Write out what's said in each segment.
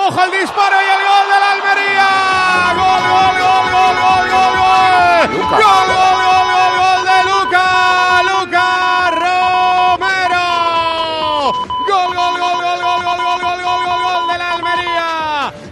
Ojo al disparo y el gol de la Almería. Gol, gol, gol, gol, gol, gol, gol. Gol, gol, gol, gol, gol de Luca. Luca Romero. Gol, gol, gol, gol, gol, gol, gol, gol, gol, gol, gol de la Almería.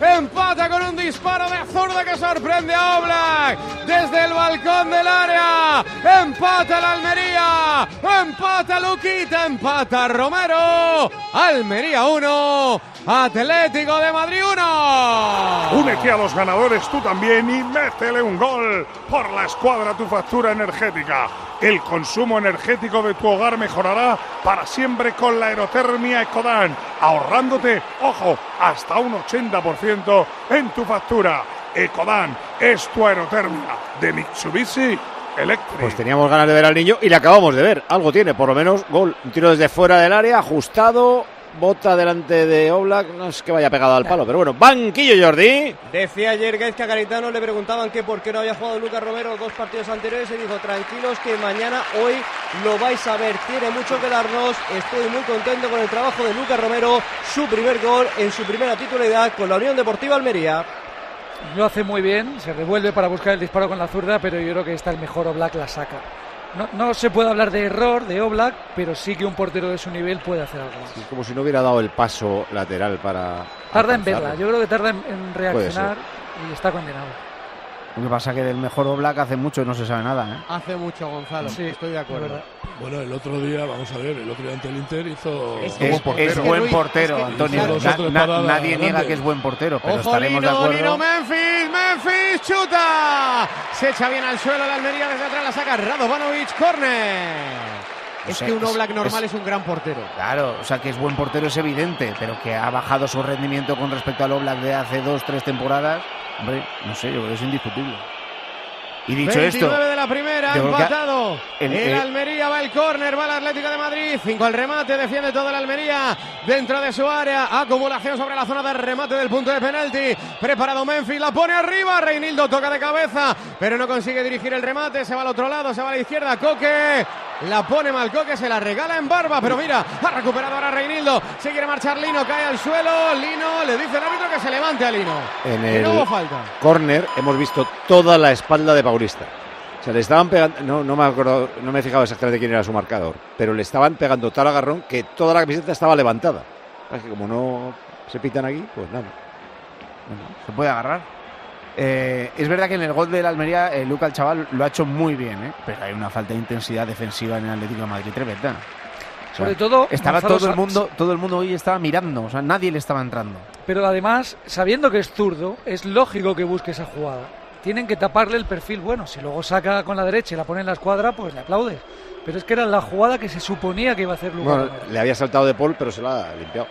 Empata con disparo de zurda que sorprende a Oblak desde el balcón del área. Empata la Almería. Empata Luquita. Empata Romero. Almería 1. Atlético de Madrid 1. Únete a los ganadores tú también y métele un gol por la escuadra tu factura energética. El consumo energético de tu hogar mejorará para siempre con la aerotermia Ecodan, ahorrándote, ojo, hasta un 80% en tu factura. Ecodan es tu aerotermia de Mitsubishi Electric. Pues teníamos ganas de ver al niño y le acabamos de ver. Algo tiene, por lo menos gol. Un tiro desde fuera del área, ajustado, bota delante de Oblak. No es que vaya pegado al palo, pero bueno, banquillo Jordi. Decía ayer que a Garitano le preguntaban que por qué no había jugado Lucas Romero dos partidos anteriores y dijo, tranquilos que mañana, hoy lo vais a ver. Tiene mucho que darnos. Estoy muy contento con el trabajo de Lucas Romero. Su primer gol en su primera titularidad con la Unión Deportiva Almería. Lo hace muy bien, se revuelve para buscar el disparo con la zurda, pero yo creo que está el mejor Oblak la saca. No, no se puede hablar de error de Oblak, pero sí que un portero de su nivel puede hacer algo más. Es como si no hubiera dado el paso lateral para. Tarda en verla, yo creo que tarda en, reaccionar y está condenado. Lo que pasa es que del mejor Oblak hace mucho y no se sabe nada. ¿eh? Hace mucho, Gonzalo. Sí, estoy de acuerdo. Bueno, el otro día, vamos a ver, el otro día ante el Inter hizo. Es Es, portero. es buen portero, es que- Antonio. Na- na- nadie niega que es buen portero, pero Ojo estaremos de acuerdo. Lino, Memphis, Memphis, chuta. Se echa bien al suelo la Almería desde atrás, la saca Radovanovic, córner. O Es sea, que un Oblak normal es- es un gran portero. Claro, o sea que es buen portero es evidente, pero que ha bajado su rendimiento con respecto al Oblak de hace dos, tres temporadas, hombre, no sé, yo creo que es indiscutible. Y dicho 29 esto, de la primera, empatado. el- El, el- Almería va el córner, va el Atlético de Madrid. 5 al remate, defiende toda la Almería dentro de su área. Acumulación sobre la zona de remate del punto de penalti. Preparado Memphis, la pone arriba. Reinildo toca de cabeza, pero no consigue dirigir el remate. Se va al otro lado, se va a la izquierda. Coque la pone mal Coque, se la regala en barba. Pero mira, ha recuperado ahora Reinildo. Se quiere marchar Lino, cae al suelo. Lino le dice el árbitro que se levante a Lino. En Que el no hubo falta. córner hemos visto toda la espalda de Paulista. O sea, le estaban pegando, no, no me acuerdo, no me he fijado exactamente quién era su marcador, pero le estaban pegando tal agarrón que toda la camiseta estaba levantada. Es que como no se pitan aquí, pues nada. bueno, se puede agarrar. Eh, es verdad que en el gol de la Almería, eh, Luca el chaval lo ha hecho muy bien, ¿eh? pero hay una falta de intensidad defensiva en el Atlético de Madrid tremenda. O sea, Sobre todo, estaba Gonzalo, todo el mundo, todo el mundo hoy estaba mirando, o sea, nadie le estaba entrando. Pero además, sabiendo que es zurdo, es lógico que busque esa jugada. Tienen que taparle el perfil bueno. Si luego saca con la derecha y la pone en la escuadra, pues le aplaudes. Pero es que era la jugada que se suponía que iba a hacer Lucas Bueno, le había saltado de Paul, pero se la ha limpiado.